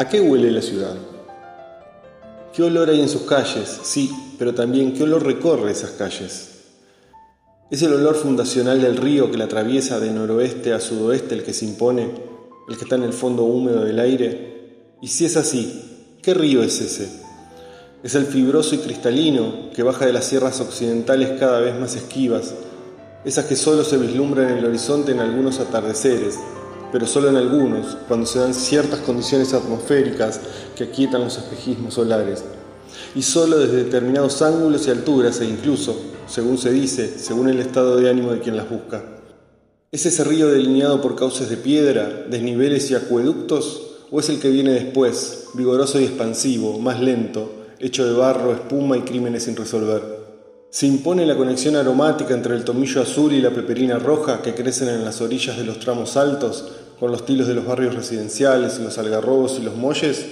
¿A qué huele la ciudad? ¿Qué olor hay en sus calles? Sí, pero también qué olor recorre esas calles. ¿Es el olor fundacional del río que la atraviesa de noroeste a sudoeste el que se impone, el que está en el fondo húmedo del aire? Y si es así, ¿qué río es ese? Es el fibroso y cristalino que baja de las sierras occidentales cada vez más esquivas, esas que solo se vislumbran en el horizonte en algunos atardeceres, pero solo en algunos, cuando se dan ciertas condiciones atmosféricas que aquietan los espejismos solares, y solo desde determinados ángulos y alturas e incluso, según se dice, según el estado de ánimo de quien las busca. ¿Es ese río delineado por cauces de piedra, desniveles y acueductos? ¿O es el que viene después, vigoroso y expansivo, más lento, hecho de barro, espuma y crímenes sin resolver? Se impone la conexión aromática entre el tomillo azul y la peperina roja que crecen en las orillas de los tramos altos, con los tilos de los barrios residenciales, los algarrobos y los molles,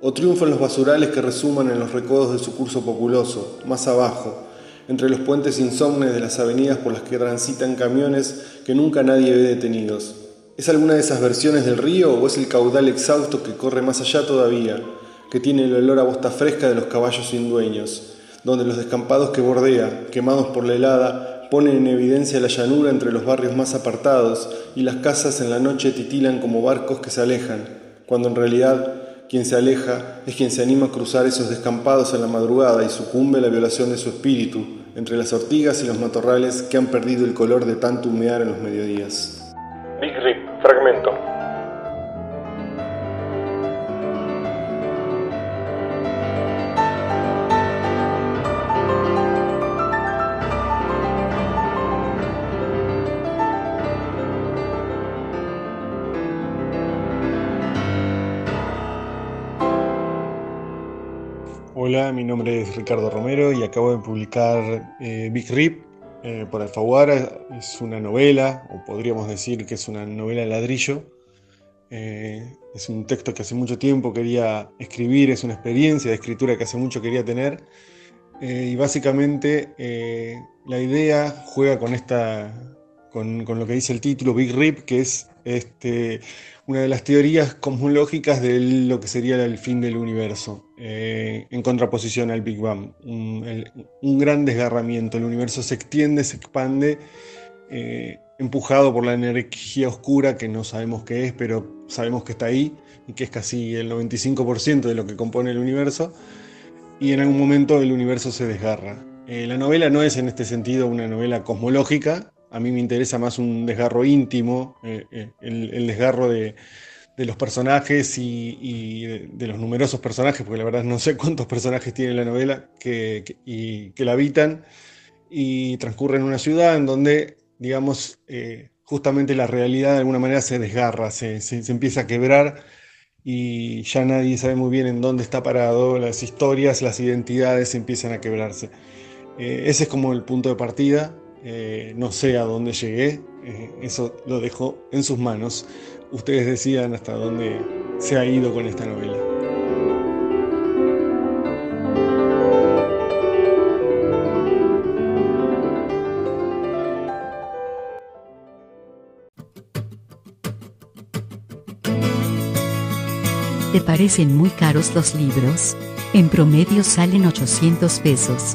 o triunfan los basurales que resuman en los recodos de su curso populoso, más abajo, entre los puentes insomnes de las avenidas por las que transitan camiones que nunca nadie ve detenidos. ¿Es alguna de esas versiones del río o es el caudal exhausto que corre más allá todavía, que tiene el olor a bosta fresca de los caballos sin dueños? donde los descampados que bordea, quemados por la helada, ponen en evidencia la llanura entre los barrios más apartados y las casas en la noche titilan como barcos que se alejan, cuando en realidad quien se aleja es quien se anima a cruzar esos descampados en la madrugada y sucumbe a la violación de su espíritu, entre las ortigas y los matorrales que han perdido el color de tanto humear en los mediodías. Big Rip, fragmento. Hola, mi nombre es Ricardo Romero y acabo de publicar eh, Big Rip eh, por Alfaguara. Es una novela, o podríamos decir que es una novela ladrillo. Eh, es un texto que hace mucho tiempo quería escribir, es una experiencia de escritura que hace mucho quería tener. y básicamente la idea juega con esta, con, lo que dice el título, Big Rip, que es este, una de las teorías cosmológicas de lo que sería el fin del universo, eh, en contraposición al Big Bang. Un, gran desgarramiento, el universo se extiende, se expande, eh, empujado por la energía oscura que no sabemos qué es, pero sabemos que está ahí y que es casi el 95% de lo que compone el universo, y en algún momento el universo se desgarra. Eh, la novela no es en este sentido una novela cosmológica, a mí me interesa más un desgarro íntimo, eh, eh, el, desgarro de, los personajes y, de, los numerosos personajes, porque la verdad no sé cuántos personajes tiene la novela que, y, que la habitan, y transcurre en una ciudad en donde, digamos, eh, justamente la realidad de alguna manera se desgarra, se, empieza a quebrar y ya nadie sabe muy bien en dónde está parado, las historias, las identidades empiezan a quebrarse. ese es como el punto de partida eh, no sé a dónde llegué, eh, eso lo dejo en sus manos. Ustedes decidan hasta dónde se ha ido con esta novela. ¿Te parecen muy caros los libros? En promedio salen 800 pesos.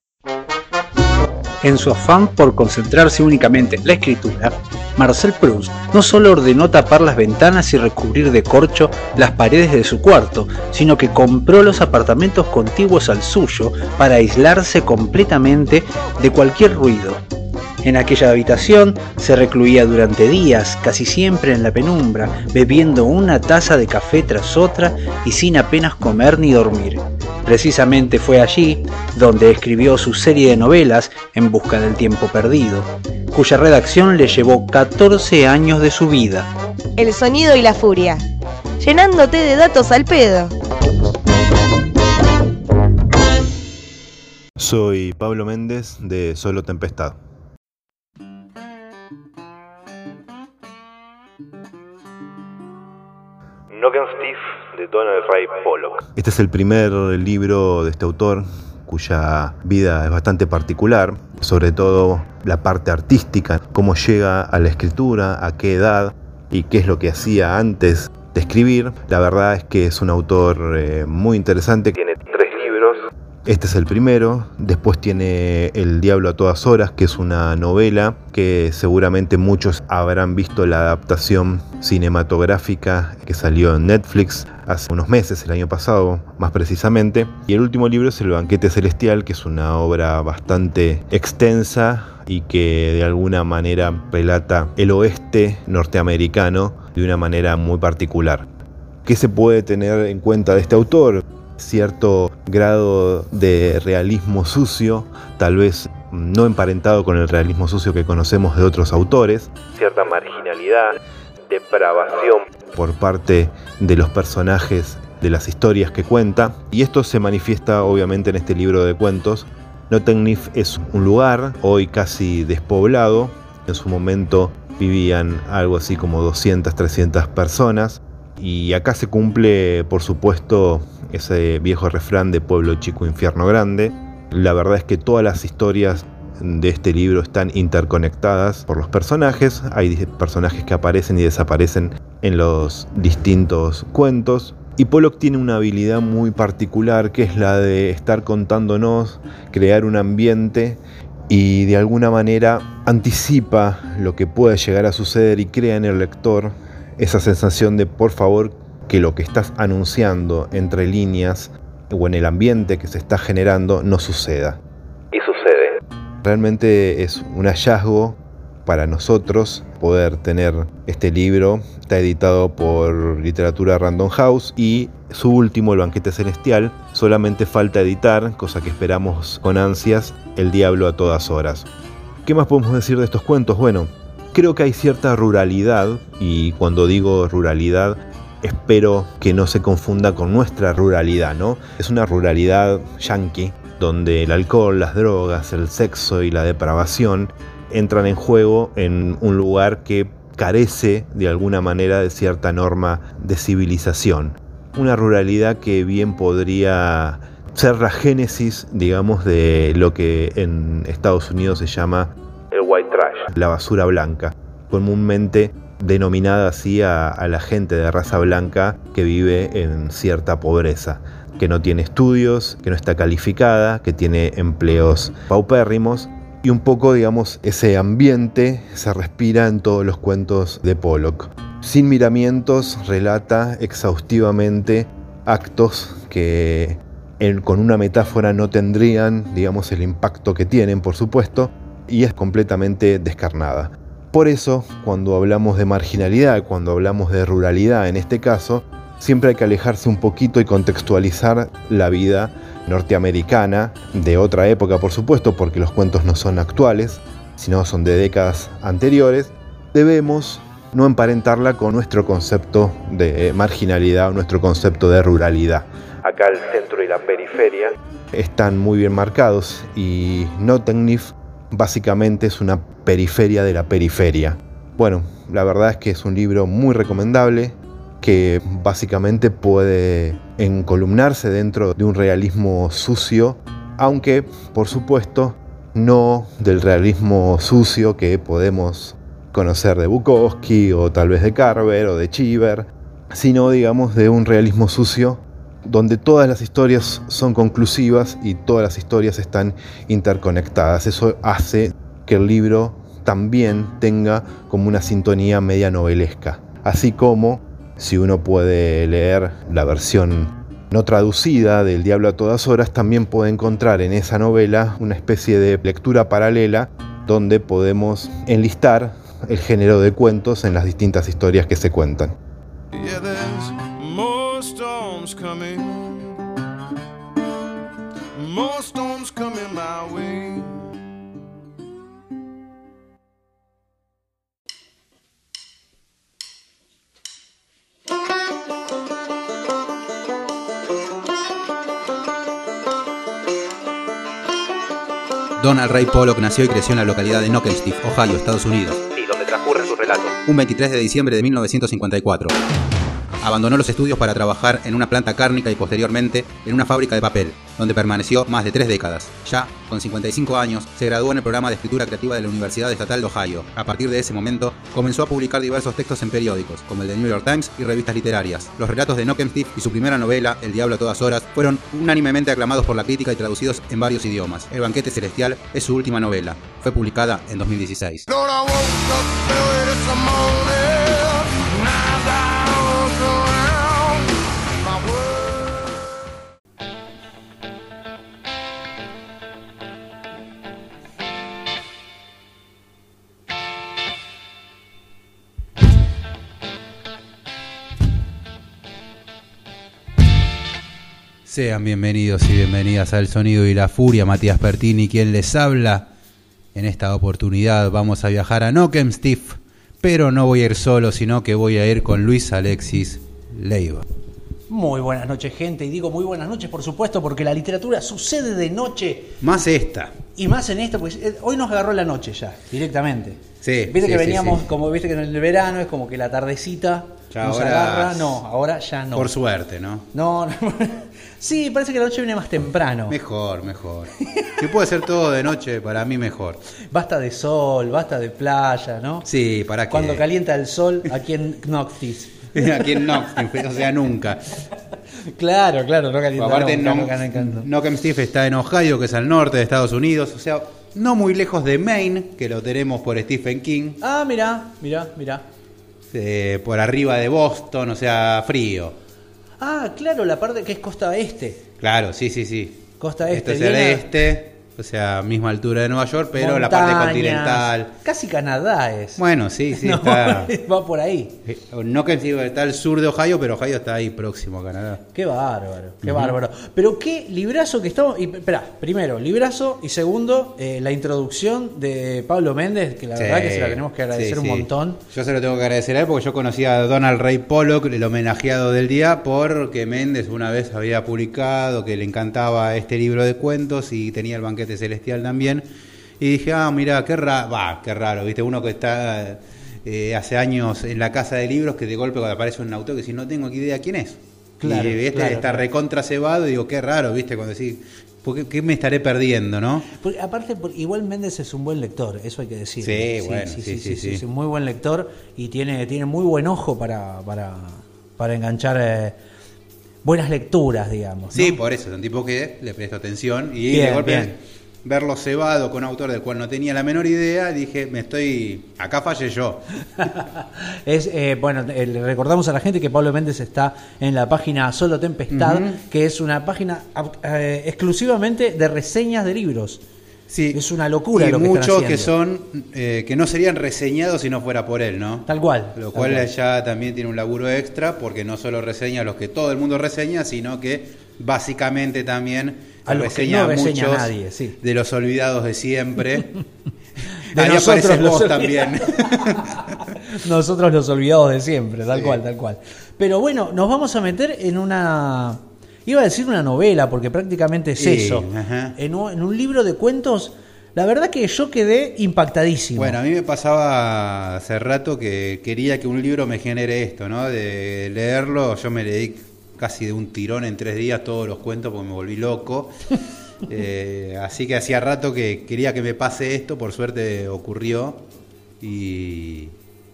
En su afán por concentrarse únicamente en la escritura, Marcel Proust no solo ordenó tapar las ventanas y recubrir de corcho las paredes de su cuarto, sino que compró los apartamentos contiguos al suyo para aislarse completamente de cualquier ruido. En aquella habitación se recluía durante días, casi siempre en la penumbra, bebiendo una taza de café tras otra y sin apenas comer ni dormir. Precisamente fue allí donde escribió su serie de novelas En Busca del Tiempo Perdido, cuya redacción le llevó 14 años de su vida. El sonido y la furia, llenándote de datos al pedo. Soy Pablo Méndez de Solo Tempestad. Steve de Donald Ray Pollock. Este es el primer libro de este autor cuya vida es bastante particular, sobre todo la parte artística, cómo llega a la escritura, a qué edad y qué es lo que hacía antes de escribir. La verdad es que es un autor eh, muy interesante. Tiene. Este es el primero, después tiene El Diablo a todas horas, que es una novela que seguramente muchos habrán visto la adaptación cinematográfica que salió en Netflix hace unos meses, el año pasado más precisamente. Y el último libro es El Banquete Celestial, que es una obra bastante extensa y que de alguna manera relata el oeste norteamericano de una manera muy particular. ¿Qué se puede tener en cuenta de este autor? Cierto grado de realismo sucio, tal vez no emparentado con el realismo sucio que conocemos de otros autores. Cierta marginalidad, depravación. Por parte de los personajes de las historias que cuenta. Y esto se manifiesta obviamente en este libro de cuentos. Nottingnif es un lugar hoy casi despoblado. En su momento vivían algo así como 200, 300 personas. Y acá se cumple, por supuesto, ese viejo refrán de pueblo chico, infierno grande. La verdad es que todas las historias de este libro están interconectadas por los personajes. Hay personajes que aparecen y desaparecen en los distintos cuentos. Y Pollock tiene una habilidad muy particular que es la de estar contándonos, crear un ambiente y de alguna manera anticipa lo que puede llegar a suceder y crea en el lector esa sensación de por favor que lo que estás anunciando entre líneas o en el ambiente que se está generando no suceda. Y sucede. Realmente es un hallazgo para nosotros poder tener este libro. Está editado por Literatura Random House y su último, El Banquete Celestial, solamente falta editar, cosa que esperamos con ansias, El Diablo a todas horas. ¿Qué más podemos decir de estos cuentos? Bueno, creo que hay cierta ruralidad y cuando digo ruralidad espero que no se confunda con nuestra ruralidad, ¿no? Es una ruralidad yankee donde el alcohol, las drogas, el sexo y la depravación entran en juego en un lugar que carece de alguna manera de cierta norma de civilización. Una ruralidad que bien podría ser la génesis, digamos, de lo que en Estados Unidos se llama la basura blanca, comúnmente denominada así a, a la gente de raza blanca que vive en cierta pobreza que no tiene estudios, que no está calificada, que tiene empleos paupérrimos. Y un poco, digamos, ese ambiente se respira en todos los cuentos de Pollock. Sin miramientos, relata exhaustivamente actos que con una metáfora no tendrían, digamos, el impacto que tienen, por supuesto, y es completamente descarnada. Por eso, cuando hablamos de marginalidad, cuando hablamos de ruralidad en este caso, siempre hay que alejarse un poquito y contextualizar la vida norteamericana de otra época, por supuesto, porque los cuentos no son actuales, sino son de décadas anteriores. Debemos no emparentarla con nuestro concepto de marginalidad o nuestro concepto de ruralidad. Acá el centro y la periferia están muy bien marcados y Nottingnif básicamente es una periferia de la periferia. Bueno, la verdad es que es un libro muy recomendable, que básicamente puede encolumnarse dentro de un realismo sucio, aunque por supuesto no del realismo sucio que podemos conocer de Bukowski o tal vez de Carver o de Cheever, sino digamos de un realismo sucio donde todas las historias son conclusivas y todas las historias están interconectadas. Eso hace que el libro también tenga como una sintonía media novelesca. Así como si uno puede leer la versión no traducida del Diablo a todas horas, también puede encontrar en esa novela una especie de lectura paralela donde podemos enlistar el género de cuentos en las distintas historias que se cuentan. Storms coming. More storms coming my way. Donald Ray Pollock nació y creció en la localidad de Knockstiff, Ohio, Estados Unidos, y donde transcurren sus relatos. un 23 de diciembre de 1954. Abandonó los estudios para trabajar en una planta cárnica y posteriormente en una fábrica de papel, donde permaneció más de tres décadas. Ya, con 55 años, se graduó en el programa de escritura creativa de la Universidad Estatal de Ohio. A partir de ese momento, comenzó a publicar diversos textos en periódicos, como el de New York Times y revistas literarias. Los relatos de Knockemstiff y su primera novela, El Diablo a todas horas, fueron unánimemente aclamados por la crítica y traducidos en varios idiomas. El Banquete Celestial es su última novela. Fue publicada en 2016. Sean bienvenidos y bienvenidas al Sonido y la Furia, Matías Pertini, quien les habla. En esta oportunidad vamos a viajar a Knockemstiff, pero no voy a ir solo, sino que voy a ir con Luis Alexis Leiva. Muy buenas noches, gente. Y digo muy buenas noches, por supuesto, porque la literatura sucede de noche. Más esta. Y más en esto, pues eh, hoy nos agarró la noche ya, directamente. Sí, Viste sí, que sí, veníamos, sí. como viste que en el verano es como que la tardecita Ya nos ahora- agarra. No, ahora ya no. Por suerte, ¿no? No, no. sí, parece que la noche viene más temprano. Mejor, mejor. Si puede ser todo de noche, para mí mejor. Basta de sol, basta de playa, ¿no? Sí, para que. Cuando calienta el sol aquí en Noctis. Aquí en Knockemstiff, o sea, nunca. Claro, claro, no calienta Aparte, no. Knockemstiff está en Ohio, que es al norte de Estados Unidos, o sea, no muy lejos de Maine, que lo tenemos por Stephen King, Ah, mirá, mirá, mirá. Eh, por arriba de Boston, o sea, frío. Ah, claro, la parte que es costa este. Claro, sí, sí, sí. Costa este. Esto es el este, o sea, misma altura de Nueva York, pero la parte continental. Casi Canadá es. Bueno, sí, sí, No, está. va por ahí. eh, Knockemstiff está al sur de Ohio, pero Ohio está ahí próximo a Canadá. Qué bárbaro, qué bárbaro. Pero qué librazo que estamos. Y, espera, primero, librazo. Y segundo, eh, la introducción de Pablo Méndez, que la Sí, verdad que se la tenemos que agradecer sí, un sí. montón. Yo se lo tengo que agradecer a él porque yo conocí a Donald Ray Pollock, el homenajeado del día, porque Méndez una vez había publicado que le encantaba este libro de cuentos y tenía el banquete celestial también. Y dije, ah, mira, qué raro, va, qué raro, viste, uno que está eh, hace años en la casa de libros que de golpe cuando aparece un autor que si no tengo idea quién es. Claro, y este claro, está recontra cebado y digo, qué raro, viste, cuando decís, ¿por qué, me estaré perdiendo, no? Porque, aparte, igual Méndez es un buen lector, eso hay que decir. Sí, bueno, sí, sí, sí. Es un muy buen lector y tiene, tiene muy buen ojo para, para, para enganchar eh, buenas lecturas, digamos. ¿no? Sí, por eso, es un tipo que le presto atención y Bien, de golpe bien. Verlo cebado con un autor del cual no tenía la menor idea, dije, me estoy, acá fallé yo. Es, eh, bueno, eh, le recordamos a la gente que Pablo Méndez está en la página Solo Tempestad, que es una página eh, exclusivamente de reseñas de libros. Sí, Es una locura y lo que muchos que son, eh, que no serían reseñados si no fuera por él, ¿no? Tal cual. Lo cual cual. ya también tiene un laburo extra, porque no solo reseña a los que todo el mundo reseña, sino que básicamente también A los que reseña no a reseña muchos nadie, sí. de los olvidados de siempre. De Ahí nosotros vos también. Nosotros los olvidados de siempre, tal Sí. cual, tal cual. Pero bueno, nos vamos a meter en una. Iba a decir una novela, porque prácticamente es Sí, eso. En un, en un libro de cuentos, la verdad que yo quedé impactadísimo. Bueno, a mí me pasaba hace rato que quería que un libro me genere esto, ¿no? De leerlo, yo me leí casi de un tirón en tres días todos los cuentos porque me volví loco. Eh, así que hacía rato que quería que me pase esto, por suerte ocurrió. Y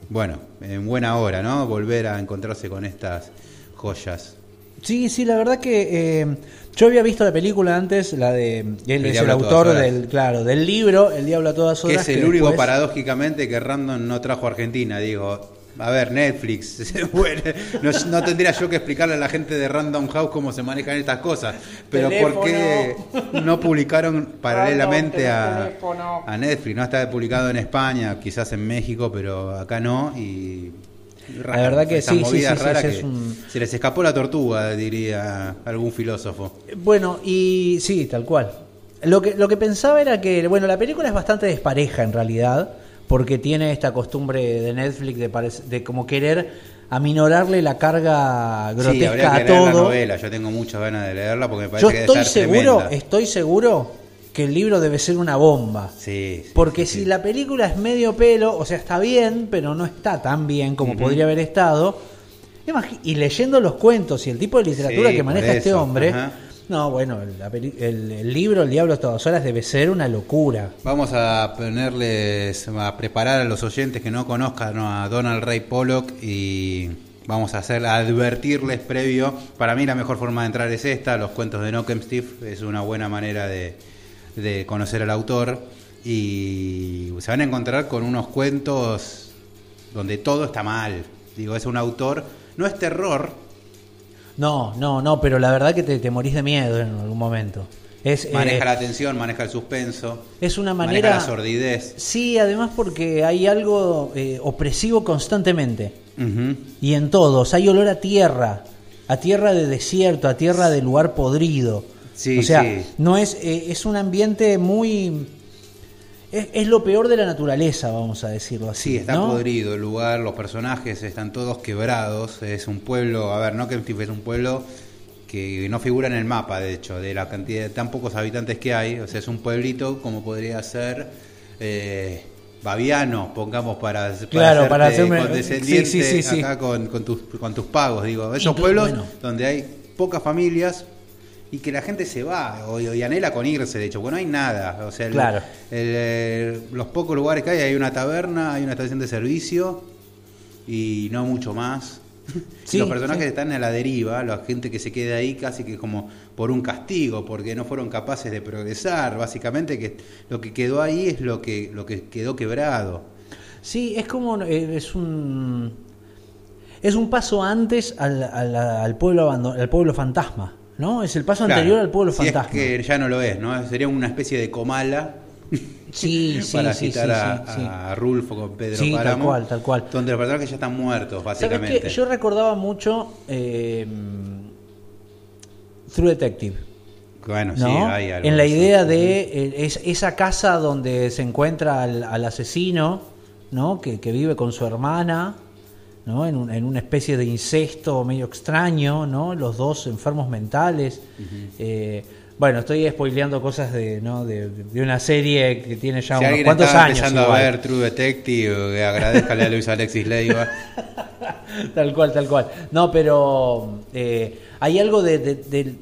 bueno, en buena hora, ¿no? Volver a encontrarse con estas joyas. Sí, sí, la verdad que eh, yo había visto la película antes, la de él es el a todas autor del, claro, del libro El Diablo a todas Que horas. es el que único después- paradójicamente que Random no trajo a Argentina, digo. A ver, Netflix. Bueno, no, no tendría yo que explicarle a la gente de Random House cómo se manejan estas cosas. Pero ¿por qué no publicaron paralelamente a, a Netflix? No está publicado en España, quizás en México, pero acá no. Y La verdad que esas sí, sí, movidas sí, sí, raras sí, que es un- se les escapó la tortuga, diría algún filósofo. Bueno, y sí, tal cual. Lo que, lo que pensaba era que, bueno, la película es bastante despareja en realidad, porque tiene esta costumbre de Netflix de, de como querer aminorarle la carga Sí, habría grotesca que a leer la todo. novela. Yo tengo muchas ganas de leerla porque me Yo parece que estoy estar seguro, tremenda. estoy seguro que el libro debe ser una bomba. Sí, sí, Porque sí, si sí. la película es medio pelo, o sea, está bien, pero no está tan bien como podría haber estado. Y leyendo los cuentos y el tipo de literatura Sí, que maneja este hombre, ajá. No, bueno, la el, libro El Diablo a todas horas debe ser una locura. Vamos a ponerles, a preparar a los oyentes que no conozcan a Donald Ray Pollock y vamos a hacer, advertirles previo. Para mí la mejor forma de entrar es esta, los cuentos de Nockem Steve, es una buena manera de, de conocer al autor y se van a encontrar con unos cuentos donde todo está mal. Digo, es un autor, no es terror, No, no, no, pero la verdad que te, te morís de miedo en algún momento. Es, maneja eh, la atención, maneja el suspenso, es una maneja manera... la sordidez. Sí, además porque hay algo eh, opresivo constantemente. Y en todos, hay olor a tierra, a tierra de desierto, a tierra de lugar podrido. Sí, o sea, sí. no es, eh, es un ambiente muy... Es, es lo peor de la naturaleza, vamos a decirlo así. Sí, está ¿no? podrido el lugar, los personajes están todos quebrados. Es un pueblo, a ver, no que es un pueblo que no figura en el mapa, de hecho, de la cantidad de tan pocos habitantes que hay. O sea, es un pueblito como podría ser eh, Baviano, pongamos para, para Claro, para hacerme- condescendiente sí, sí, sí, acá Con, con tus, con tus pagos. Digo, esos pueblos bueno. donde hay pocas familias y que la gente se va o, y anhela con irse, de hecho, porque no hay nada. O sea, el- Claro. el, eh, los pocos lugares que hay, hay una taberna, hay una estación de servicio y no mucho más. Sí, los personajes sí. están a la deriva, la gente que se queda ahí casi que como por un castigo, porque no fueron capaces de progresar. Básicamente que lo que quedó ahí es lo que, lo que quedó quebrado. Sí, es como... eh, es un... Es un paso antes al, al- al pueblo abando- al pueblo fantasma, ¿no? Es el paso Claro, anterior al pueblo si fantasma. Es que ya no lo es, ¿no? Sería una especie de comala Sí, sí, para sí, citar sí, a, sí, sí. a Rulfo con Pedro Sí, tal cual, tal cual. Donde los personajes ya están muertos, ¿Sabes básicamente. qué? Yo recordaba mucho eh, True Detective. Bueno, sí, ¿no? hay algo en la idea de eh, es- esa casa donde se encuentra al, al asesino, ¿no? Que, que vive con su hermana, ¿no? En, un- en una especie de incesto medio extraño, ¿no? Los dos enfermos mentales. Eh, bueno, estoy spoileando cosas de, ¿no? de, de una serie que tiene ya Si unos cuantos años. empezando igual. a ver True Detective, que agradezcale a Luis Alexis Leiva. tal cual, tal cual. No, pero eh, hay algo de, de-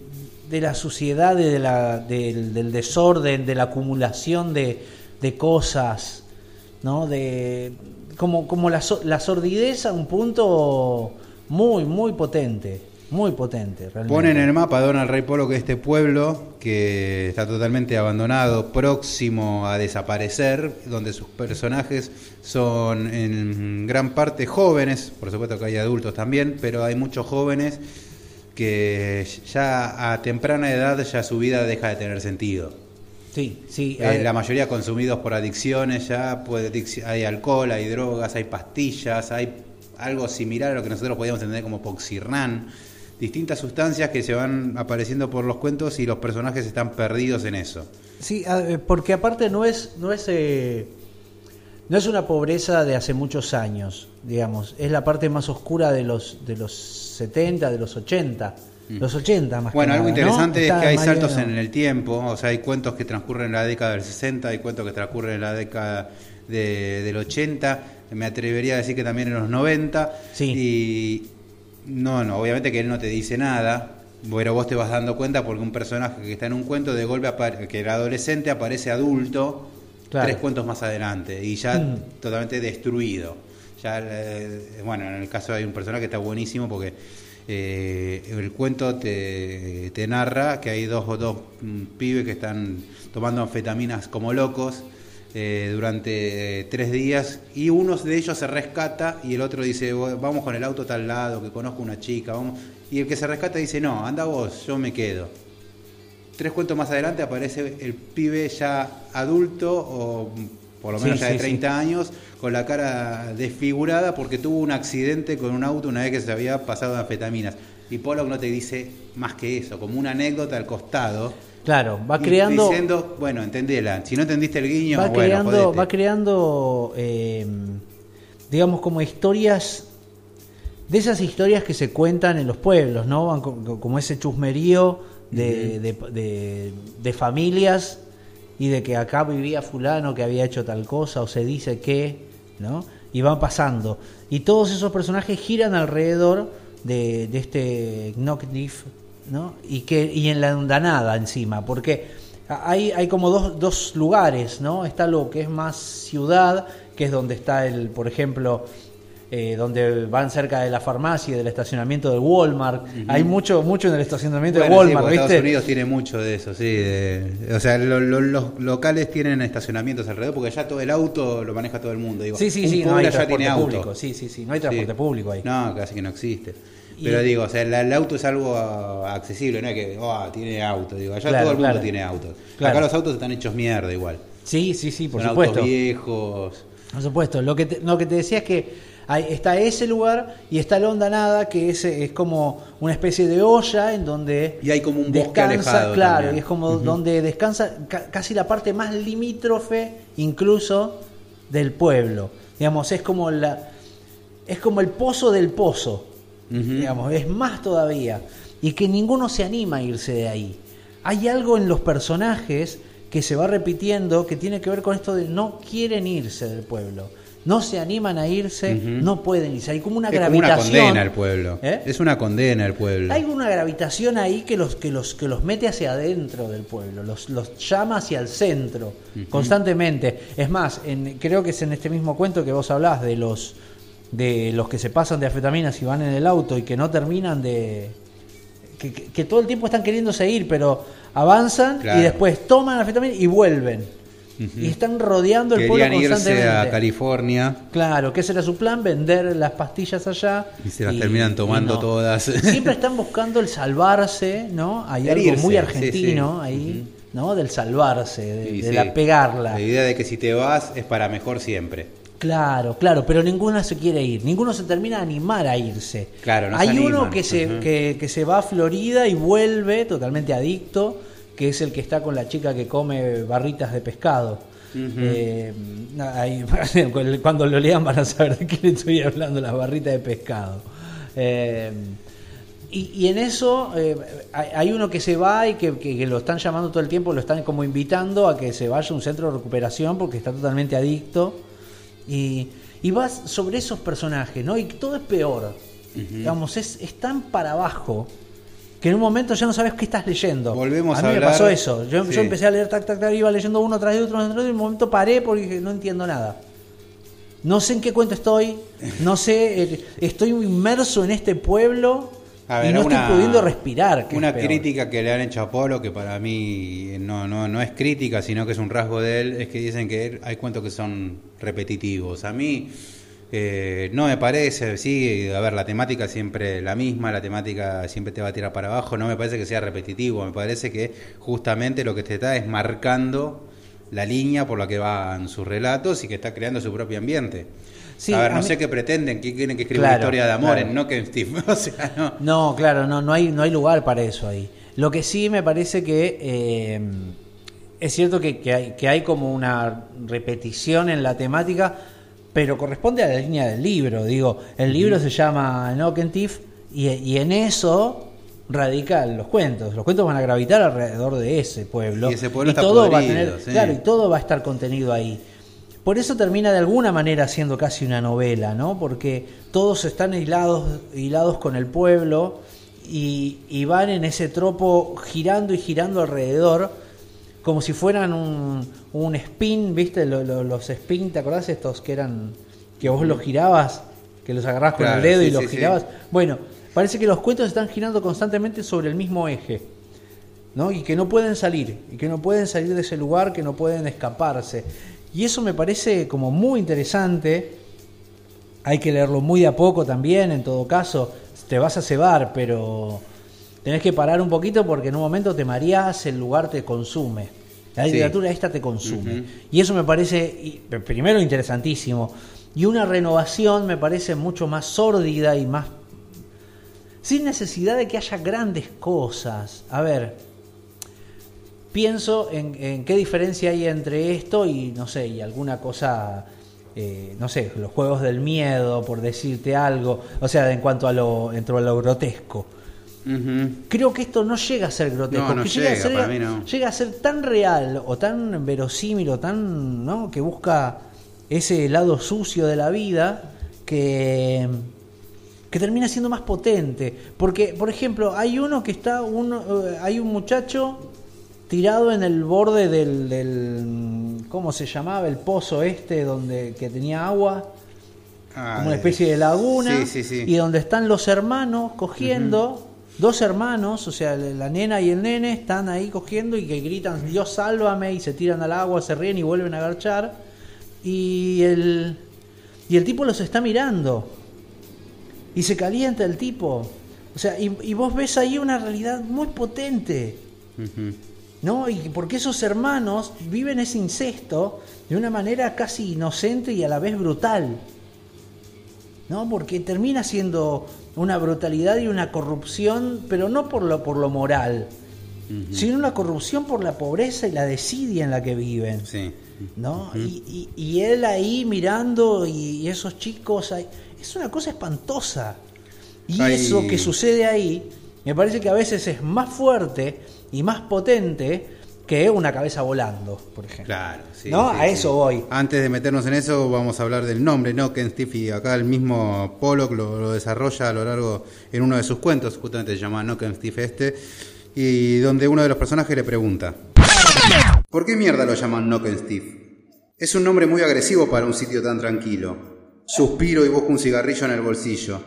la suciedad, de la, del, del desorden, de la acumulación de, de cosas, ¿no? De, como como la, la sordidez a un punto muy, muy potente. Muy potente, realmente. Pone en el mapa Donald Rey Polo que este pueblo, que está totalmente abandonado, próximo a desaparecer, donde sus personajes son en gran parte jóvenes, por supuesto que hay adultos también, pero hay muchos jóvenes que ya a temprana edad ya su vida deja de tener sentido. Sí, sí. Eh, hay- la mayoría consumidos por adicciones, ya puede, hay alcohol, hay drogas, hay pastillas, hay algo similar a lo que nosotros podíamos entender como Poxirnan, distintas sustancias que se van apareciendo por los cuentos y los personajes están perdidos en eso. Sí, eh, porque aparte no es, no es, eh, no es una pobreza de hace muchos años, digamos, es la parte más oscura de los, de los 70, de los 80, los 80 más. Bueno, que algo interesante es que hay saltos en el tiempo, o sea, hay cuentos que transcurren en la década del 60, hay cuentos que transcurren en la década de- del 80, me atrevería a decir que también en los 90, y no, no, obviamente que él no te dice nada, pero vos te vas dando cuenta porque un personaje que está en un cuento de golpe, que era adolescente, aparece adulto, Claro. tres cuentos más adelante, y ya Mm. totalmente destruido. Ya, eh, bueno, en el caso hay un personaje que está buenísimo porque Eh, el cuento te, narra que hay dos, dos mm, pibes que están tomando anfetaminas como locos eh, durante eh, tres días y uno de ellos se rescata y el otro dice, "Voy- vamos con el auto tal lado, que conozco una chica. Y el que se rescata dice, no, anda vos, yo me quedo. Tres cuentos más adelante aparece el pibe ya adulto o por lo Sí, menos ya de sí, sí. 30 años con la cara desfigurada porque tuvo un accidente con un auto una vez que se había pasado de anfetaminas. Y Pollock no te dice más que eso, como una anécdota al costado. Claro, va creando. Diciendo, bueno, entendela. Si no entendiste el guiño, va bueno, creando, jodete. va creando eh, digamos, como historias. De esas historias que se cuentan en los pueblos, ¿no? Como ese chusmerío de, de- de- de familias y de que acá vivía fulano que había hecho tal cosa o se dice que, ¿no? Y van pasando. Y todos esos personajes giran alrededor de, de este Knockdiff, ¿no? Y, que, y en la andanada encima, porque hay, hay como dos, dos lugares, ¿no? Está lo que es más ciudad, que es donde está el, por ejemplo, eh, donde van cerca de la farmacia y del estacionamiento del Walmart. Hay mucho, mucho en el estacionamiento Bueno, de sí, Walmart, porque ¿viste? Estados Unidos tiene mucho de eso, sí. de- o sea, lo- lo- los locales tienen estacionamientos alrededor porque ya todo el auto lo maneja todo el mundo. Digo, Sí, sí, sí, no hay transporte tiene auto. público. Sí, sí, sí, no hay transporte Sí. público ahí. No, casi que no existe. Y- Pero digo, o sea, el, el auto es algo accesible, no es que, oh, tiene auto. Digo, allá Claro, todo el mundo claro. tiene auto. Claro. Acá los autos están hechos mierda igual. Sí, sí, sí, por Son supuesto. autos viejos. Por supuesto. Lo que te, lo que te decía es que hay- está ese lugar y está la onda nada, que es, es como una especie de olla en donde Y hay como un bosque descansa, alejado claro, también. y es como donde descansa ca- casi la parte más limítrofe incluso del pueblo. Digamos, es como la es como el pozo del pozo. Digamos, es más todavía y que ninguno se anima a irse de ahí. Hay algo en los personajes que se va repitiendo que tiene que ver con esto de no quieren irse del pueblo. No se animan a irse, no pueden irse. Hay como una es como una gravitación. condena al pueblo. ¿Eh? Es una condena al pueblo. Hay una gravitación ahí que los, que los, que los mete hacia adentro del pueblo, los, los llama hacia el centro constantemente. Es más, en- creo que es en este mismo cuento que vos hablás de los de los que se pasan de anfetaminas y van en el auto y que no terminan de. que, que- que todo el tiempo están queriendo seguir, pero avanzan Claro. y después toman anfetamina y vuelven. Y están rodeando el pueblo Querían irse constantemente. a California Claro, que ese era su plan, vender las pastillas allá. y se las terminan tomando no. todas. Siempre están buscando el salvarse, ¿no? Hay algo muy argentino sí. ahí, ¿no? Del salvarse, de, Sí, de sí. la pegarla. La idea de que si te vas es para mejor siempre. Claro, claro, pero ninguna se quiere ir, ninguno se termina de animar a irse. Claro, no se Hay uno animan. que se, que se va a Florida y vuelve totalmente adicto, que es el que está con la chica que come barritas de pescado. Eh, ahí- cuando lo lean van a saber de qué le estoy hablando, las barritas de pescado. Eh, y, y en eso eh, hay, uno que se va y que, que- que lo están llamando todo el tiempo, lo están como invitando a que se vaya a un centro de recuperación porque está totalmente adicto. Y, y vas sobre esos personajes, ¿no? Y todo es peor. Digamos, es, es tan para abajo que en un momento ya no sabes qué estás leyendo. Volvemos a mí a me hablar- pasó eso. Yo, Sí. yo empecé a leer tac, tac, tac, iba leyendo uno tras de otro, tras de otro, y en un momento paré porque dije, no entiendo nada. No sé en qué cuento estoy, no sé, eh, estoy inmerso en este pueblo A y no una- estoy pudiendo respirar. que Una crítica que le han hecho a Polo, que para mí no, no, no es crítica, sino que es un rasgo de él, es que dicen que hay cuentos que son repetitivos. A mí eh, no me parece, sí, a ver, la temática siempre la misma, la temática siempre te va a tirar para abajo, no me parece que sea repetitivo, me parece que justamente lo que te está es marcando la línea por la que van sus relatos y que está creando su propio ambiente. Sí, a ver, a no mí- sé qué pretenden, que quieren que escriba Claro, una historia de amor, claro. no que Steve, o sea, no. No, claro, no, no hay, no hay lugar para eso ahí. Lo que sí me parece que eh, es cierto que, que hay, que hay como una repetición en la temática, pero corresponde a la línea del libro. Digo, el libro se llama Knockentiff y, y en eso radican los cuentos. Los cuentos van a gravitar alrededor de ese pueblo. Y ese pueblo está todo va a tener, sí. claro, y todo va a estar contenido ahí. Por eso termina de alguna manera siendo casi una novela, ¿no? Porque todos están hilados, hilados con el pueblo y, y van en ese tropo girando y girando alrededor, como si fueran un, un spin, ¿viste? Lo- lo- los spin, ¿te acordás estos que eran, que vos los girabas, que los agarrás con Claro, el dedo y los sí, sí. girabas? Bueno, parece que los cuentos están girando constantemente sobre el mismo eje. ¿no? Y que no pueden salir, y que no pueden salir de ese lugar, que no pueden escaparse. Y eso me parece como muy interesante. Hay que leerlo muy de a poco también, en todo caso. Te vas a cebar, pero tenés que parar un poquito porque en un momento te mareás, el lugar te consume. La Sí. literatura esta te consume. Y eso me parece, primero, interesantísimo. Y una renovación me parece mucho más sórdida y más sin necesidad de que haya grandes cosas. A ver, pienso en, en qué diferencia hay entre esto y, no sé, y alguna cosa, eh, no sé, los juegos del miedo, por decirte algo, o sea, en cuanto a lo, entre lo grotesco. Creo que esto no llega a ser grotesco, No, llega, a ser, para mí no. llega a ser tan real o tan verosímil o tan, ¿no? Que busca ese lado sucio de la vida que que termina siendo más potente. Porque, por ejemplo, hay uno que está, uno, eh, hay un muchacho tirado en el borde del, del, ¿cómo se llamaba? El pozo este donde que tenía agua, como una especie de laguna, Sí, sí, sí. y donde están los hermanos cogiendo, dos hermanos, o sea, la nena y el nene están ahí cogiendo y que gritan Dios sálvame y se tiran al agua, se ríen y vuelven a agarchar. Y el, y el tipo los está mirando. Y se calienta el tipo. O sea, y, y vos ves ahí una realidad muy potente. ¿no? Y porque esos hermanos viven ese incesto de una manera casi inocente y a la vez brutal. ¿No? Porque termina siendo una brutalidad y una corrupción, pero no por lo, por lo moral, sino una corrupción por la pobreza y la desidia en la que viven. Sí. ¿no? y, y- y él ahí mirando y, y esos chicos ahí, es una cosa espantosa. Y eso que sucede ahí, me parece que a veces es más fuerte y más potente que una cabeza volando, por ejemplo. Claro, sí, ¿No? sí, a sí. eso voy. Antes de meternos en eso, vamos a hablar del nombre, ¿no? Ken acá el mismo Pollock lo, lo desarrolla a lo largo en uno de sus cuentos, justamente se llama No Ken este, y donde uno de los personajes le pregunta: ¿Por qué mierda lo llaman No Ken Steve? Es un nombre muy agresivo para un sitio tan tranquilo. Suspiro y busco un cigarrillo en el bolsillo,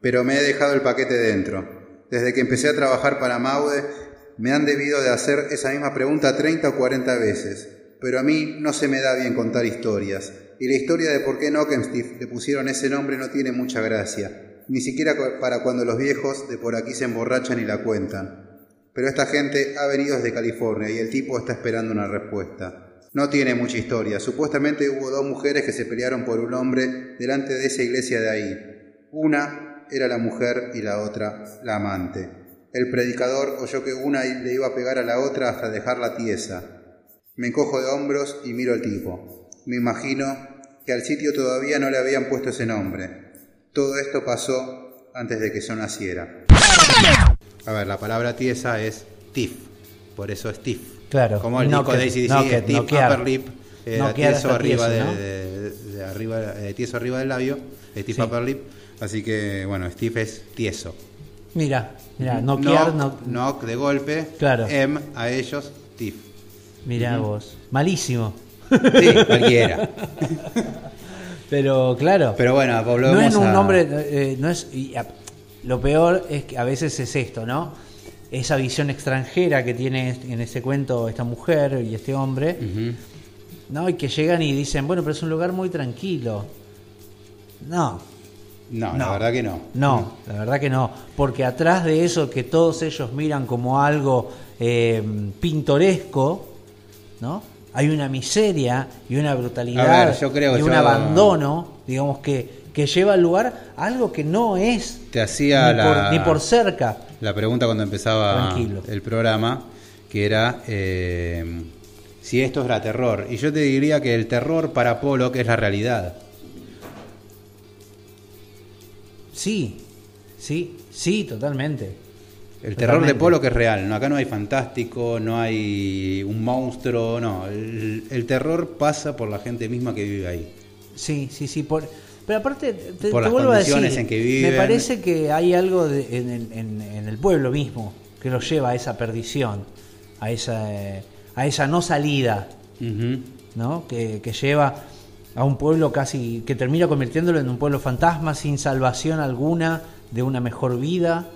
pero me he dejado el paquete dentro. Desde que empecé a trabajar para Maude, me han debido de hacer esa misma pregunta 30 o 40 veces, pero a mí no se me da bien contar historias, y la historia de por qué Steve le pusieron ese nombre no tiene mucha gracia, ni siquiera para cuando los viejos de por aquí se emborrachan y la cuentan. Pero esta gente ha venido desde California y el tipo está esperando una respuesta. No tiene mucha historia. Supuestamente hubo dos mujeres que se pelearon por un hombre delante de esa iglesia de ahí. Una era la mujer y la otra la amante. El predicador oyó que una le iba a pegar a la otra hasta dejarla tiesa. Me encojo de hombros y miro al tipo. Me imagino que al sitio todavía no le habían puesto ese nombre. Todo esto pasó antes de que yo naciera. A ver, la palabra tiesa es tiff, por eso es tiff. Claro. Como el disco que- de ACDC, es noquear. upper lip, eh, tieso arriba, tieso, de, ¿no? de- de arriba, eh, tieso arriba del labio, es tiff Sí. upper lip. Así que, bueno, Steve es tieso. Mira, mira, noquear, knock, no, knock de golpe, Claro. em a ellos, tiff. Mirá vos. Malísimo. Sí, cualquiera. Pero claro. Pero bueno, no es un a- nombre, eh, no es, y a- lo peor es que a veces es esto, ¿no? Esa visión extranjera que tiene en ese cuento esta mujer y este hombre. ¿no? Y que llegan y dicen, bueno, pero es un lugar muy tranquilo. No, No, la No. verdad que no. no, la verdad que no. Porque atrás de eso que todos ellos miran como algo eh, pintoresco, ¿no? Hay una miseria y una brutalidad A ver, yo creo y un yo- abandono, digamos, que, que lleva al lugar a algo que no es Te hacía ni, la, por, ni por cerca. la pregunta cuando empezaba Tranquilo. el programa, que era eh, si esto era terror. Y yo te diría que el terror para Pollock es la realidad. Sí, sí, sí, totalmente. El terror de Totalmente. Pollock es real. ¿no? Acá no hay fantástico, no hay un monstruo, no. El, el terror pasa por la gente misma que vive ahí. Sí, sí, sí. Por, pero aparte, te, Por te las vuelvo a condiciones decir, en que viven. me parece que hay algo de- en, el, en- en el pueblo mismo que lo lleva a esa perdición, a esa, eh, a esa no salida. ¿no? Que, que lleva a un pueblo casi, que termina convirtiéndolo en un pueblo fantasma sin salvación alguna de una mejor vida,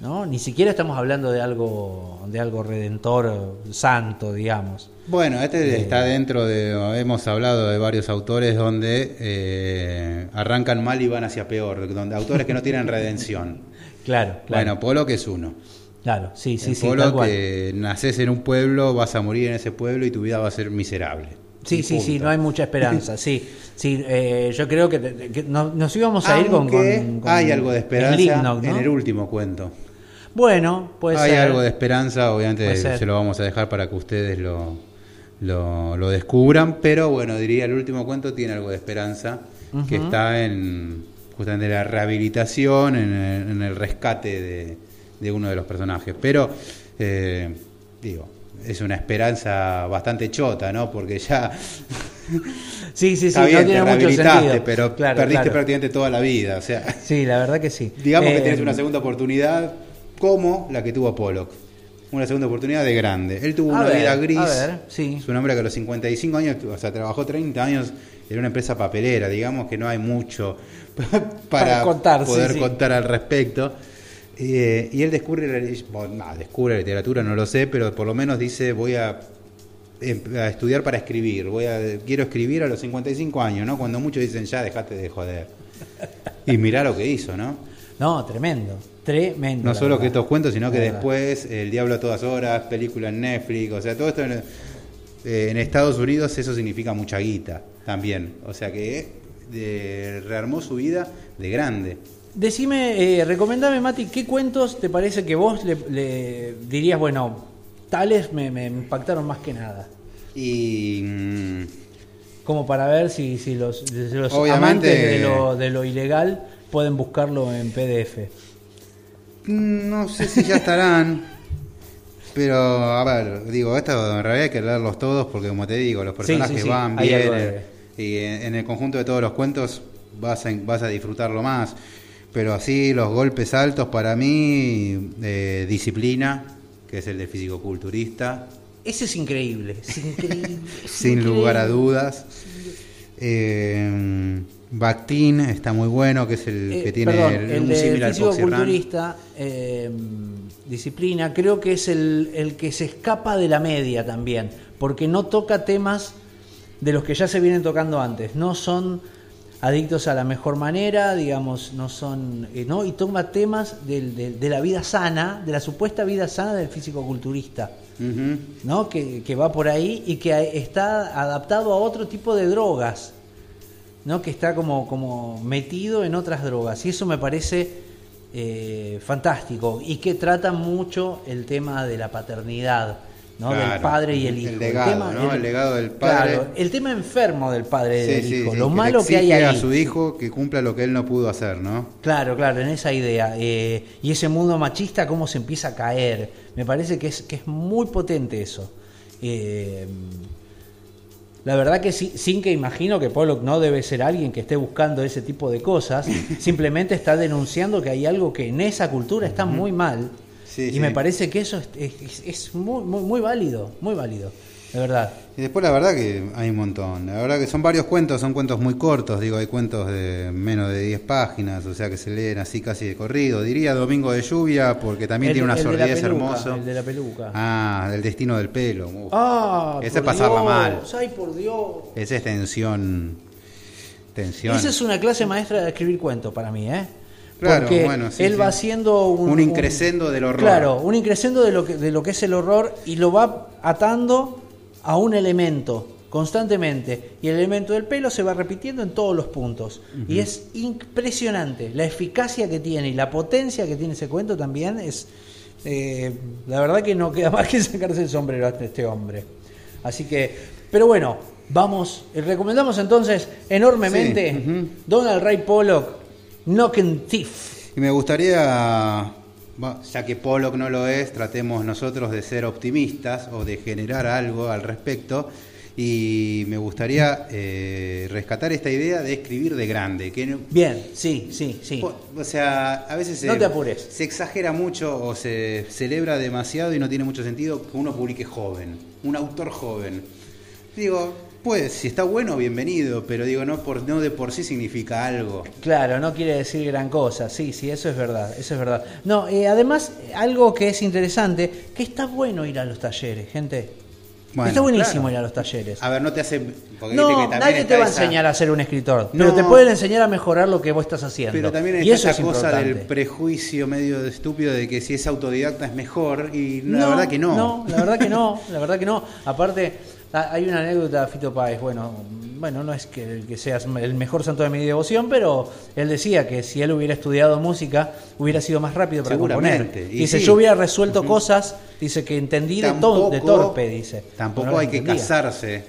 ¿no? Ni siquiera estamos hablando de algo, de algo redentor, santo, digamos. Bueno, este Eh, está dentro de, hemos hablado de varios autores donde eh, arrancan mal y van hacia peor, donde autores que no tienen redención. Claro, claro. Bueno, Pollock es uno. Claro, sí, sí, sí, tal cual. eh, naces en un pueblo, vas a morir en ese pueblo y tu vida va a ser miserable. Sí, sí, sí, no hay mucha esperanza. Sí, sí eh, yo creo que, que no- nos íbamos a ir con, con- con hay algo de esperanza en el último cuento. Bueno, puede hay ser. algo de esperanza, obviamente se lo vamos a dejar para que ustedes lo, lo, lo descubran, pero bueno, diría el último cuento tiene algo de esperanza, que está en justamente la rehabilitación, en el, en el rescate de, de uno de los personajes. Pero, eh, digo, es una esperanza bastante chota, ¿no? Porque ya... Sí, sí, sí, Está no bien, tiene te mucho sentido. pero Claro, perdiste claro. prácticamente toda la vida. O sea, Sí, la verdad que sí. digamos que Eh, tienes una segunda oportunidad como la que tuvo Pollock. Una segunda oportunidad de grande. Él tuvo una ver, vida gris. a ver, sí. Es un hombre que a los 55 años, o sea, trabajó 30 años en una empresa papelera. Digamos que no hay mucho para, Para contar, sí, poder sí. contar al respecto. Eh, y él descubre, la- bueno, no, descubre literatura, no lo sé, pero por lo menos dice, voy a, em- a estudiar para escribir. Voy a, quiero escribir a los 55 años, ¿no? Cuando muchos dicen, ya, dejate de joder. Y mirá lo que hizo, ¿no? No, tremendo. Tremendo. No solo que estos cuentos, sino que La verdad. después El Diablo a todas horas, película en Netflix, o sea, todo esto en, eh, en Estados Unidos eso significa mucha guita también. O sea que rearmó su vida de grande. Decime, eh, recomendame, Mati, ¿qué cuentos te parece que vos le, le dirías, bueno, tales me, me impactaron más que nada? Y mm, Como para ver si, si los, los amantes de lo, de lo ilegal pueden buscarlo en PDF. mm, no sé si ya estarán. Pero, a ver, digo, esto en realidad hay que leerlos todos porque, como te digo, los Sí, personajes sí, sí, van, algo vienen. de- Y en, en el conjunto de todos los cuentos vas a, vas a disfrutarlo más. Pero así, los golpes altos para mí, eh, disciplina, que es el de físico-culturista, Ese es increíble, es increíble. es sin increíble. lugar a dudas. Eh, Bakhtin está muy bueno, que es el Eh, que tiene perdón, el, el físico-culturista, eh, disciplina, creo que es el, el que se escapa de la media también, porque no toca temas de los que ya se vienen tocando antes, no son adictos a la mejor manera, digamos, no son, eh, ¿no? Y toma temas del- del- de la vida sana, de la supuesta vida sana del físico-culturista. ¿no? Que, que va por ahí y que está adaptado a otro tipo de drogas, ¿no? que está como, como metido en otras drogas. Y eso me parece eh, fantástico y que trata mucho el tema de la paternidad. ¿No? del padre y el el hijo. legado, ¿no? El legado del padre. Claro, el tema enfermo del padre y Sí, del sí, hijo, sí, lo le malo que hay ahí. a su hijo que cumpla lo que él no pudo hacer, ¿no? Claro, claro, en esa idea. Eh, y ese mundo machista, cómo se empieza a caer. Me parece que es, que es muy potente eso. Eh, la verdad que sí, sin que imagino que Pollock no debe ser alguien que esté buscando ese tipo de cosas, simplemente está denunciando que hay algo que en esa cultura está muy mal. Sí, y sí. me parece que eso es, es- es muy, muy, muy válido, muy válido, de verdad. Y después la verdad que hay un montón. La verdad que son varios cuentos, son cuentos muy cortos, digo, hay cuentos de menos de 10 páginas, o sea que se leen así casi de corrido. Diría Domingo de Lluvia porque también El- tiene una sordidez hermoso. El de la peluca. Ah, del destino del pelo. Uf. Ah, Ese es pasarla Dios, mal. Ay, por Dios. Esa es tensión. Tensión. Esa es una clase maestra de escribir cuentos para mí, ¿eh? Claro, Porque bueno, sí, él sí. va haciendo un, Un increscendo del horror. Claro, un increscendo de lo que de lo que es el horror y lo va atando a un elemento constantemente y el elemento del pelo se va repitiendo en todos los puntos y es impresionante la eficacia que tiene y la potencia que tiene ese cuento también es eh, la verdad que no queda más que sacarse el sombrero a este hombre así que pero bueno vamos eh, recomendamos entonces enormemente Sí. Donald Ray Pollock Knock and Thief Y me gustaría, ya que Pollock no lo es, tratemos nosotros de ser optimistas o de generar algo al respecto. Y me gustaría eh, rescatar esta idea de escribir de grande. Que bien sí sí sí o sea, a veces se, No te apures. se exagera mucho o se celebra demasiado y no tiene mucho sentido que uno publique joven, un autor joven. Digo, Pues, si está bueno, bienvenido, pero digo, no, por, no de por sí significa algo. Claro, no quiere decir gran cosa. Sí, sí, eso es verdad, eso es verdad. No, eh, además, algo que es interesante, que está bueno ir a los talleres, gente. Bueno, está buenísimo claro. ir a los talleres. A ver, no te hace. porque No, que nadie te va a esa- enseñar a ser un escritor, No. pero te pueden enseñar a mejorar lo que vos estás haciendo. Pero también y está eso esa es cosa del prejuicio medio estúpido de que si es autodidacta es mejor, y la verdad que no. No, la verdad que no, la verdad que no. Aparte, hay una anécdota de Fito Páez, bueno, bueno, no es que, que seas el mejor santo de mi devoción, pero él decía que si él hubiera estudiado música, hubiera sido más rápido para componer. Y Dice, sí. yo hubiera resuelto cosas, dice que entendí de, to- de Tampoco- torpe, dice. Tampoco No hay que entendía. casarse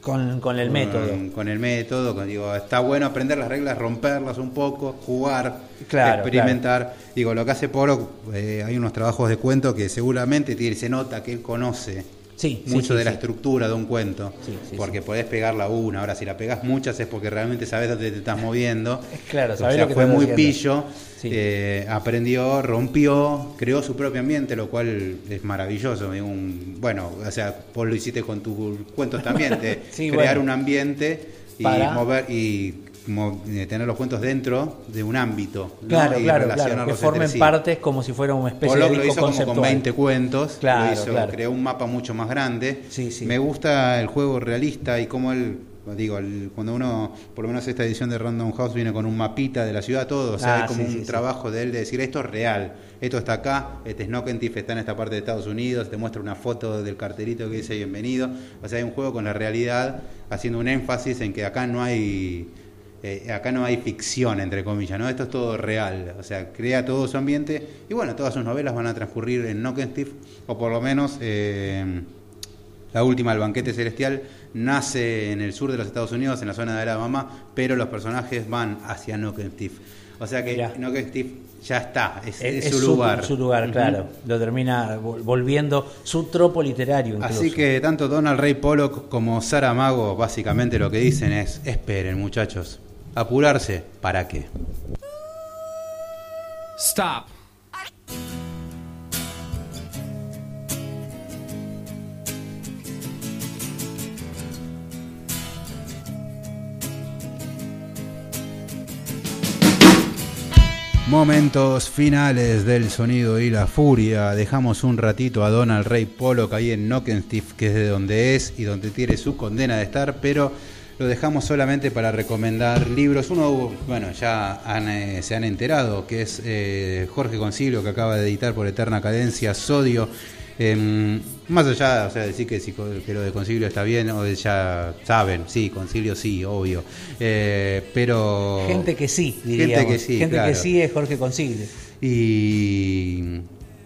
con, con el método. Con, con el método, con- digo, está bueno aprender las reglas, romperlas un poco, jugar, Claro, experimentar. Digo, lo que hace Poro, eh, hay unos trabajos de cuento que seguramente tiene, se nota que él conoce Sí, mucho sí, de la estructura de un cuento, porque podés pegarla una, ahora si la pegas muchas es porque realmente sabes dónde te estás moviendo. Claro, o sabés sea, lo que fue muy haciendo. pillo, eh, aprendió, rompió, creó su propio ambiente, lo cual es maravilloso. un- bueno, o sea, vos lo hiciste con tus cuentos también, de crear bueno. un ambiente y Para- mover y mo- eh, tener los cuentos dentro de un ámbito. ¿no? Claro, y claro, claro, que formen sí. partes como si fuera una especie Pollock de lo disco hizo como conceptual. con 20 cuentos, Claro, lo hizo, claro. creó un mapa mucho más grande. Sí, sí. Me gusta el juego realista y cómo él, digo, el- cuando uno, por lo menos esta edición de Random House viene con un mapita de la ciudad, todo, o sea, Ah, hay como sí, un sí, sí. trabajo de él de decir esto es real, esto está acá, este Snockentif está en esta parte de Estados Unidos, te muestra una foto del carterito que dice bienvenido, o sea, hay un juego con la realidad, haciendo un énfasis en que acá no hay eh, acá no hay ficción, entre comillas, ¿no? Esto es todo real, o sea, crea todo su ambiente y bueno, todas sus novelas van a transcurrir en Nockenstiff, o por lo menos eh, la última, El banquete celestial, nace en el sur de los Estados Unidos, en la zona de Alabama, pero los personajes van hacia Nockenstiff. O sea que Mirá. Nockenstiff ya está, es, Es, es es su lugar. Su lugar, claro. Lo termina vol- volviendo su tropo literario. Incluso. Así que tanto Donald Ray Pollock como Sara Mago básicamente lo que dicen es, esperen muchachos, apurarse, ¿para qué? Stop. Momentos finales del sonido y la furia. Dejamos un ratito a Donald Ray Pollock ahí en Nockenstiff, que es de donde es y donde tiene su condena de estar, pero lo dejamos solamente para recomendar libros. Uno, bueno, ya han, eh, se han enterado, que es eh, Jorge Concilio, que acaba de editar por Eterna Cadencia, Sodio. Em, más allá, o sea, decir que, si, que lo de Concilio está bien, o ya saben, sí, Concilio sí, obvio. Eh, pero. Gente que sí, diríamos. Gente que sí, Gente claro. que sí es Jorge Consigle. Y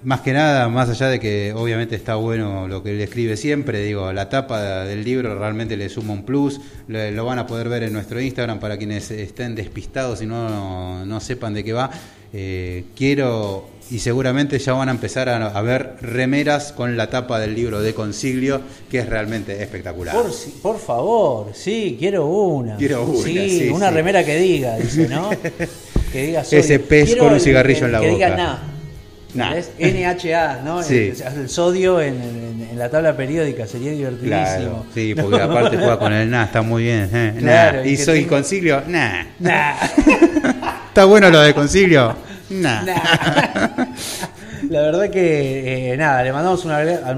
más que nada, más allá de que obviamente está bueno lo que él escribe siempre, digo, la tapa del libro realmente le suma un plus, lo, lo van a poder ver en nuestro Instagram para quienes estén despistados y no, no sepan de qué va. Eh, quiero y seguramente ya van a empezar a, a ver remeras con la tapa del libro de Consiglio, que es realmente espectacular. Por, si- por favor, sí, quiero una. Quiero una, Sí, sí, una sí. remera que diga, dice, ¿no? que diga. Ese pez Quiero con un cigarrillo el en la que boca. diga na. Nah. ¿Ves? NHA, ¿no? Sí. El, el sodio en, en- en la tabla periódica sería divertidísimo. Claro, sí, porque No. aparte juega con el na, está muy bien. eh, Claro, nah. y Y soy tenga- Consiglio, nah. Nah. ¿Está bueno lo de Consiglio? Nah. La verdad que eh, nada, le mandamos un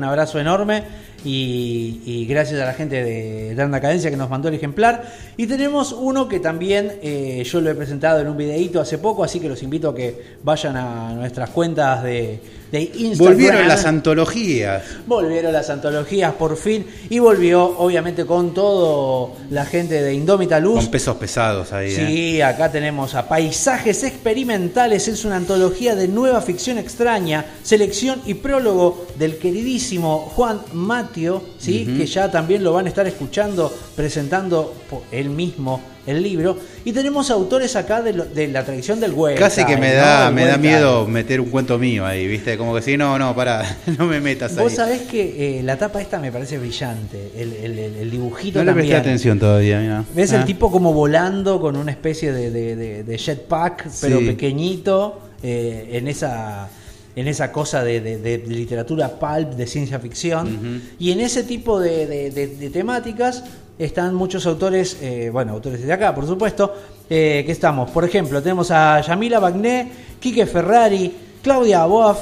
abrazo enorme y, y gracias a la gente de Eterna Cadencia que nos mandó el ejemplar. Y tenemos uno que también eh, yo lo he presentado en un videíto hace poco, así que los invito a que vayan a nuestras cuentas de, de Instagram. Volvieron las antologías. Volvieron las antologías por fin y volvió obviamente con todo la gente de Indómita Luz. Con pesos pesados ahí. eh. Sí, acá tenemos a Paisajes Experimentales, es una antología de nueva ficción extraña, selección y prólogo del queridísimo Juan Matio, ¿sí? Que ya también lo van a estar escuchando, presentando él mismo el libro. Y tenemos autores acá de, lo- de la tradición del web. Casi que me da, me da miedo meter un cuento mío ahí, ¿viste? Como que si no, no, para, no me metas ahí. Vos sabés que eh, la tapa esta me parece brillante, el, el- el- dibujito No le presté atención todavía, mira. ¿Ves Ah. el tipo como volando con una especie de, de- de- jetpack, pero Sí. pequeñito, eh, en esa en esa cosa de, de- de literatura pulp, de ciencia ficción, y en ese tipo de temáticas están muchos autores, eh, bueno, autores de acá, por supuesto, eh, que estamos. Por ejemplo, tenemos a Yamila Bagné, Quique Ferrari, Claudia Boaf,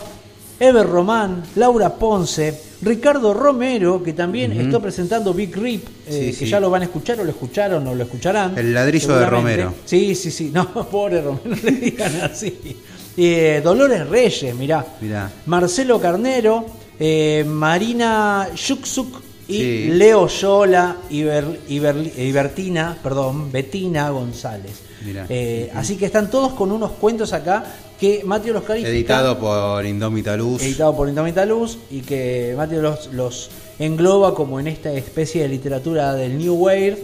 Ever Román, Laura Ponce, Ricardo Romero, que también Ujú. está presentando Big Rip, eh, Sí, que sí. ya lo van a escuchar o lo escucharon o lo escucharán. El ladrillo de. Romero. Sí, sí, sí. No, pobre Romero, no le digan así. Eh, Dolores Reyes, mirá. Mirá. Marcelo Carnero, Marina Yuxuk y Sí. Leo Yola y, Ber- y Berli- y Bertina, perdón, Betina González. Eh, así que están todos con unos cuentos acá que Mateo los califica. Editado por Indómita Luz. editado por Indómita Luz y que Mateo los, los engloba como en esta especie de literatura del New Wave.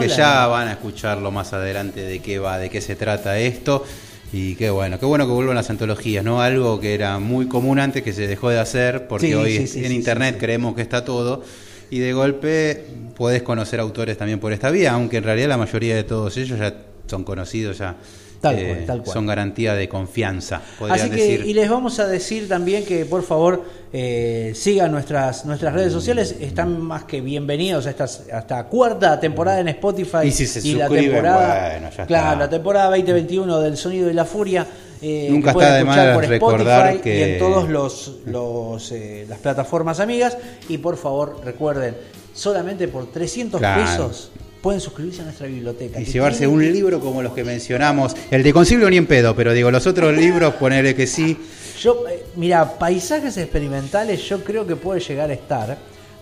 Que La- ya van a escucharlo más adelante de qué va, de qué se trata esto. Y qué bueno, qué bueno que vuelvan las antologías, ¿no? Algo que era muy común antes que se dejó de hacer, porque Sí, hoy sí, en internet creemos que está todo. Y de golpe puedes conocer autores también por esta vía, aunque en realidad la mayoría de todos ellos ya son conocidos, ya Tal eh, cual, tal cual. son garantía de confianza, Así que, decir. y les vamos a decir también que por favor eh, sigan nuestras, nuestras redes sociales, están más que bienvenidos a esta, a esta cuarta temporada en Spotify. Y si se la suscriben, temporada, bueno, ya claro, está. la temporada 2021 del Sonido y la Furia. Eh, Nunca está de por recordar Spotify que- y en todos los, los eh, las plataformas amigas y por favor recuerden solamente por 300 Claro. pesos pueden suscribirse a nuestra biblioteca Y llevarse un libro como los que mencionamos. El de Concilio ni en pedo, pero digo, los otros libros, ponerle que sí. Yo, eh, mira, paisajes experimentales yo creo que puede llegar a estar,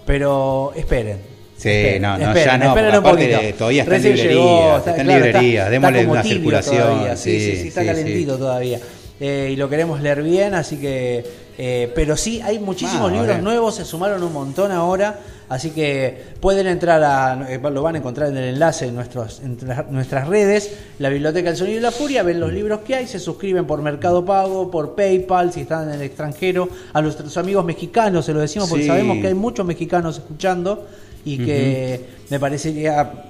pero esperen. Sí, Esperen, no, no, esperen, ya no, esperen porque un aparte poquito. de- todavía está en Recién librería, llegó, está en claro, librería, démosle una circulación, todavía, Sí, sí, sí, sí, está sí, calentito todavía. Eh, y lo queremos leer bien, así que. eh, pero sí, hay muchísimos libros bien. nuevos, se sumaron un montón ahora. Así que pueden entrar a. eh, lo van a encontrar en el enlace en, nuestros, en nuestras- nuestras redes, la Biblioteca del Sonido y la Furia, ven los libros que hay, se suscriben por Mercado Pago, por PayPal, si están en el extranjero, a nuestros amigos mexicanos, se lo decimos porque sabemos que hay muchos mexicanos escuchando y que me parecería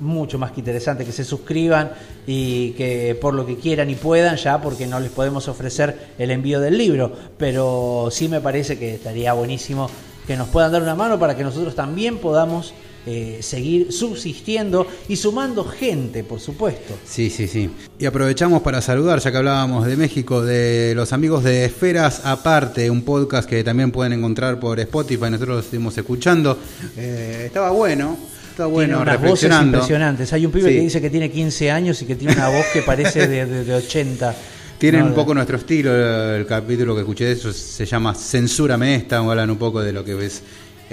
mucho más que interesante que se suscriban y que por lo que quieran y puedan ya porque no les podemos ofrecer el envío del libro. Pero sí me parece que estaría buenísimo que nos puedan dar una mano para que nosotros también podamos eh, seguir subsistiendo y sumando gente por supuesto Sí, sí, sí. Y aprovechamos para saludar, ya que hablábamos de México, de los amigos de Esferas Aparte, un podcast que también pueden encontrar por Spotify, nosotros lo estuvimos escuchando. Eh, estaba bueno, estaba bueno, tiene unas voces impresionantes hay un pibe Sí. que dice que tiene 15 años y que tiene una voz que parece de, de- de 80 Tienen No, un poco nuestro estilo, el, el capítulo que escuché de eso se llama Censúrame esta, hablan un poco de lo que ves.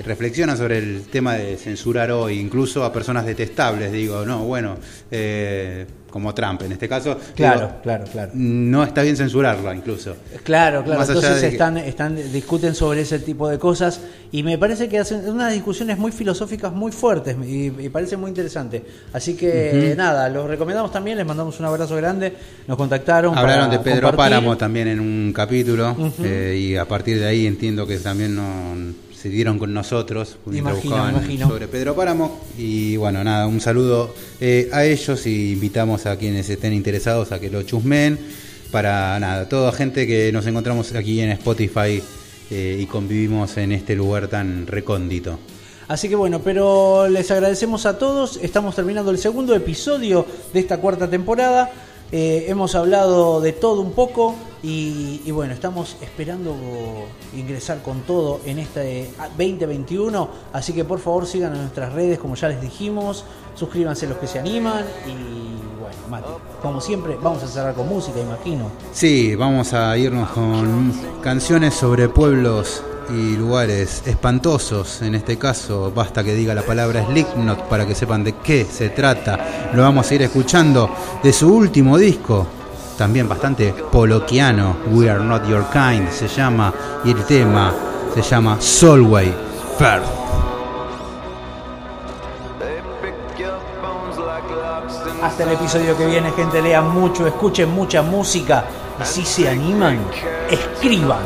Reflexionan sobre el tema de censurar hoy, incluso a personas detestables, digo, no, bueno, eh, como Trump en este caso. claro digo, claro claro No está bien censurarla, incluso. Claro, claro. Más Entonces de están, están, discuten sobre ese tipo de cosas y me parece que hacen unas discusiones muy filosóficas muy fuertes y, y parece muy interesante. Así que nada, los recomendamos también, les mandamos un abrazo grande. Nos contactaron. Hablaron de Pedro compartir. Páramo también en un capítulo eh, y a partir de ahí entiendo que también no, se dieron con nosotros Imagino, imagino. sobre Pedro Páramo y bueno nada un saludo eh, a ellos y invitamos a quienes estén interesados a que lo chusmen para nada toda gente que nos encontramos aquí en Spotify eh, y convivimos en este lugar tan recóndito. Así que bueno, pero les agradecemos a todos. Estamos terminando el segundo episodio de esta cuarta temporada. Eh, hemos hablado de todo un poco y, bueno, estamos esperando ingresar con todo en este 2021. Así que por favor sigan en nuestras redes, como ya les dijimos. Suscríbanse los que se animan. Y bueno, Mati, como siempre, vamos a cerrar con música, imagino. Sí, vamos a irnos con canciones sobre pueblos y lugares espantosos. En este caso, basta que diga la palabra Slipknot para que sepan de qué se trata. Lo vamos a ir escuchando de su último disco, también bastante poloquiano, We Are Not Your Kind se llama, y el tema se llama Solway Firth. Hasta el episodio que viene, gente, lean mucho, escuchen mucha música. Y si se animan, escriban.